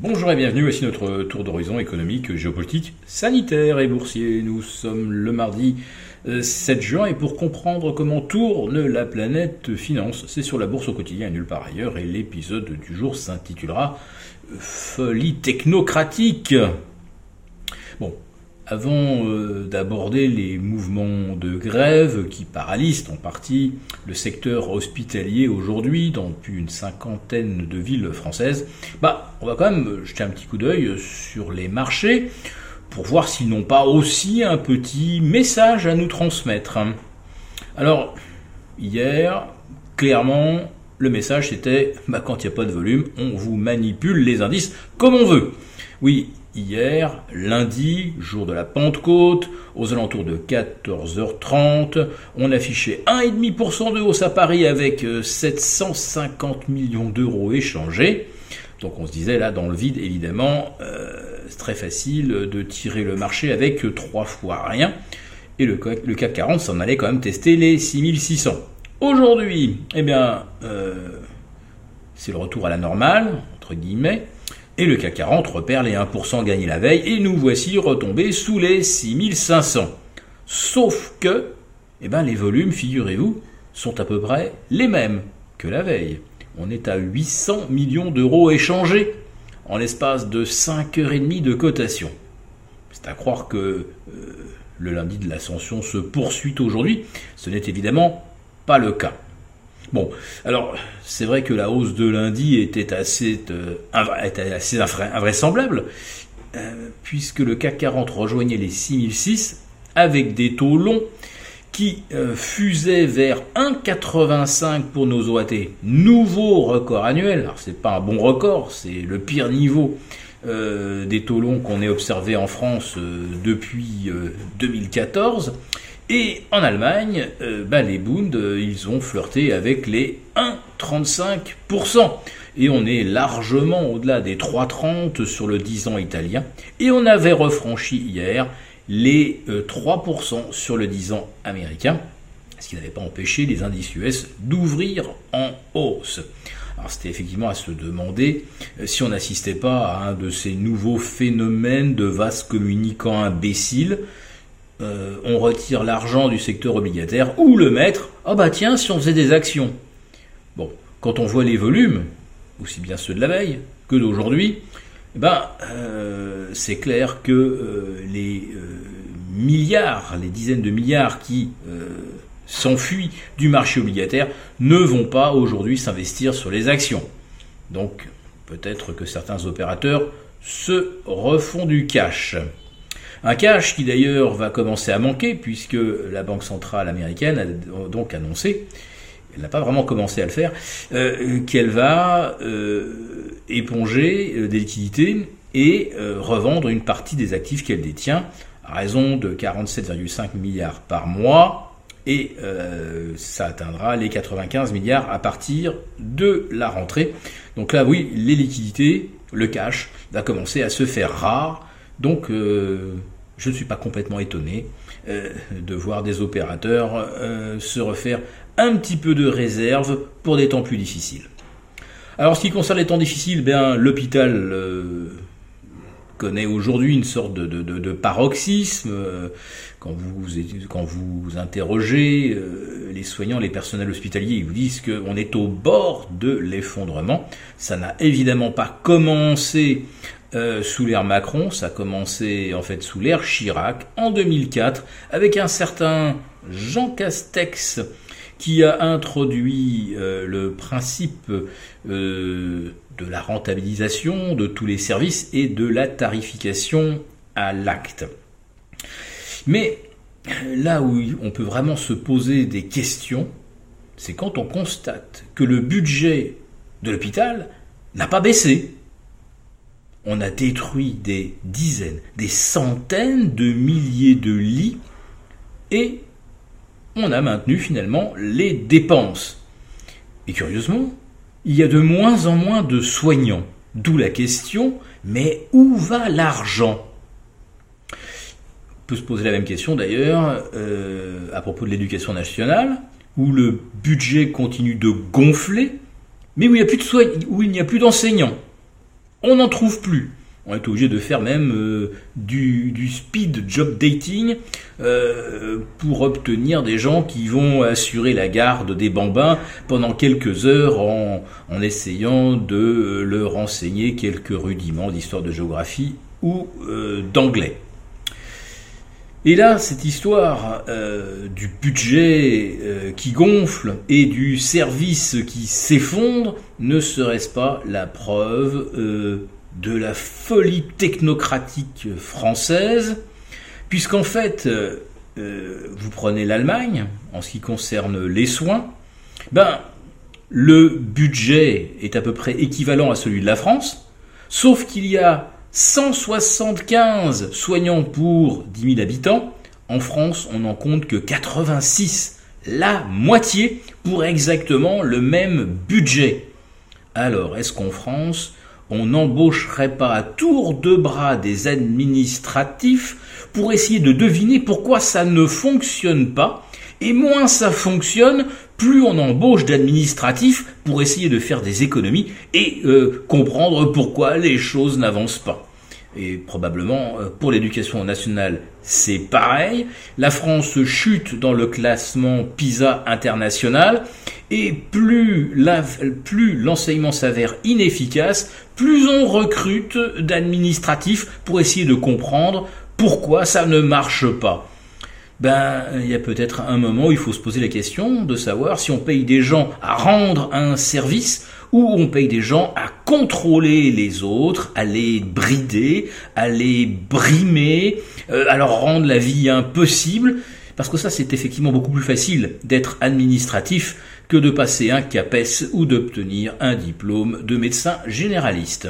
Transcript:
Bonjour et bienvenue, voici notre tour d'horizon économique, géopolitique, sanitaire et boursier. Nous sommes le mardi 7 euh, juin et pour comprendre comment tourne la planète finance, c'est sur la bourse au quotidien et nulle part ailleurs et l'épisode du jour s'intitulera Folie technocratique. Bon, avant euh, d'aborder les mouvements de grève qui paralysent en partie le secteur hospitalier aujourd'hui dans plus d'une cinquantaine de villes françaises, bah, on va quand même jeter un petit coup d'œil sur les marchés pour voir s'ils n'ont pas aussi un petit message à nous transmettre. Alors, hier, clairement, le message c'était bah, quand il n'y a pas de volume, on vous manipule les indices comme on veut. Oui, hier, lundi, jour de la Pentecôte, aux alentours de 14h30. On affichait 1,5% de hausse à Paris avec 750 euh, millions d'euros échangés. Donc on se disait là dans le vide évidemment, euh, c'est très facile de tirer le marché avec trois fois rien. Et le, le CAC 40 s'en allait quand même tester les 6600. Aujourd'hui, eh bien, euh, c'est le retour à la normale, entre guillemets. Et le CAC 40 repère les 1% gagnés la veille et nous voici retombés sous les 6500. Sauf que, eh ben, les volumes, figurez-vous, sont à peu près les mêmes que la veille. On est à 800 millions d'euros échangés en l'espace de 5h30 de cotation. C'est à croire que euh, le lundi de l'ascension se poursuit aujourd'hui. Ce n'est évidemment pas le cas. Bon, alors c'est vrai que la hausse de lundi était assez, euh, invraisemblable, euh, puisque le CAC 40 rejoignait les 6006 avec des taux longs qui euh, fusaient vers 1,85 pour nos OAT. Nouveau record annuel, alors c'est pas un bon record, c'est le pire niveau des taux longs qu'on ait observé en France depuis 2014. Et en Allemagne, euh, bah, les Bund, euh, ils ont flirté avec les 1,35%. Et on est largement au-delà des 3,30 sur le 10 ans italien. Et on avait refranchi hier les 3% euh, sur le 10 ans américain, ce qui n'avait pas empêché les indices US d'ouvrir en hausse. Alors c'était effectivement à se demander si on n'assistait pas à un de ces nouveaux phénomènes de vases communicants imbéciles, euh, on retire l'argent du secteur obligataire, ou le mettre, ah bah tiens, si on faisait des actions. Bon, quand on voit les volumes, aussi bien ceux de la veille que d'aujourd'hui, eh ben, euh, c'est clair que euh, les milliards, les dizaines de milliards qui s'enfuient du marché obligataire ne vont pas aujourd'hui s'investir sur les actions. Donc peut-être que certains opérateurs se refont du cash. Un cash qui d'ailleurs va commencer à manquer puisque la Banque centrale américaine a donc annoncé, elle n'a pas vraiment commencé à le faire, euh, qu'elle va euh, éponger euh, des liquidités et revendre une partie des actifs qu'elle détient à raison de 47,5 milliards par mois et ça atteindra les 95 milliards à partir de la rentrée. Donc là, oui, les liquidités, le cash, va commencer à se faire rare donc, euh, je ne suis pas complètement étonné euh, de voir des opérateurs euh, se refaire un petit peu de réserve pour des temps plus difficiles. Alors, ce qui concerne les temps difficiles, ben, l'hôpital connaît aujourd'hui une sorte de, paroxysme. Quand vous, quand vous interrogez les soignants, les personnels hospitaliers, ils vous disent qu'on est au bord de l'effondrement. Ça n'a évidemment pas commencé euh, sous l'ère Macron, ça a commencé en fait sous l'ère Chirac en 2004 avec un certain Jean Castex qui a introduit euh, le principe euh, de la rentabilisation de tous les services et de la tarification à l'acte. Mais là où on peut vraiment se poser des questions, c'est quand on constate que le budget de l'hôpital n'a pas baissé on a détruit des dizaines, des centaines de milliers de lits et on a maintenu finalement les dépenses. Et curieusement, il y a de moins en moins de soignants. D'où la question, mais où va l'argent? On peut se poser la même question d'ailleurs euh, à propos de l'éducation nationale, où le budget continue de gonfler, mais où il n'y a plus d'enseignants. on n'en trouve plus. On est obligé de faire même euh, du, speed job dating euh, pour obtenir des gens qui vont assurer la garde des bambins pendant quelques heures en, essayant de leur enseigner quelques rudiments d'histoire de géographie ou euh, d'anglais. Et là, cette histoire du budget qui gonfle et du service qui s'effondre, ne serait-ce pas la preuve de la folie technocratique française, puisqu'en fait, euh, euh, vous prenez l'Allemagne, en ce qui concerne les soins, ben, le budget est à peu près équivalent à celui de la France, sauf qu'il y a 175 soignants pour 10 000 habitants. En France, on n'en compte que 86, la moitié pour exactement le même budget. Alors, est-ce qu'en France, on n'embaucherait pas à tour de bras des administratifs pour essayer de deviner pourquoi ça ne fonctionne pas. Et moins ça fonctionne, plus on embauche d'administratifs pour essayer de faire des économies et euh, comprendre pourquoi les choses n'avancent pas. Et probablement euh, pour l'éducation nationale, c'est pareil. La France chute dans le classement PISA international et plus l'enseignement s'avère inefficace, plus on recrute d'administratifs pour essayer de comprendre pourquoi ça ne marche pas. Ben, il y a peut-être un moment où il faut se poser la question de savoir si on paye des gens à rendre un service ou on paye des gens à contrôler les autres, à les brider, à les brimer, euh, à leur rendre la vie impossible. Parce que ça, c'est effectivement beaucoup plus facile d'être administratif que de passer un CAPES ou d'obtenir un diplôme de médecin généraliste.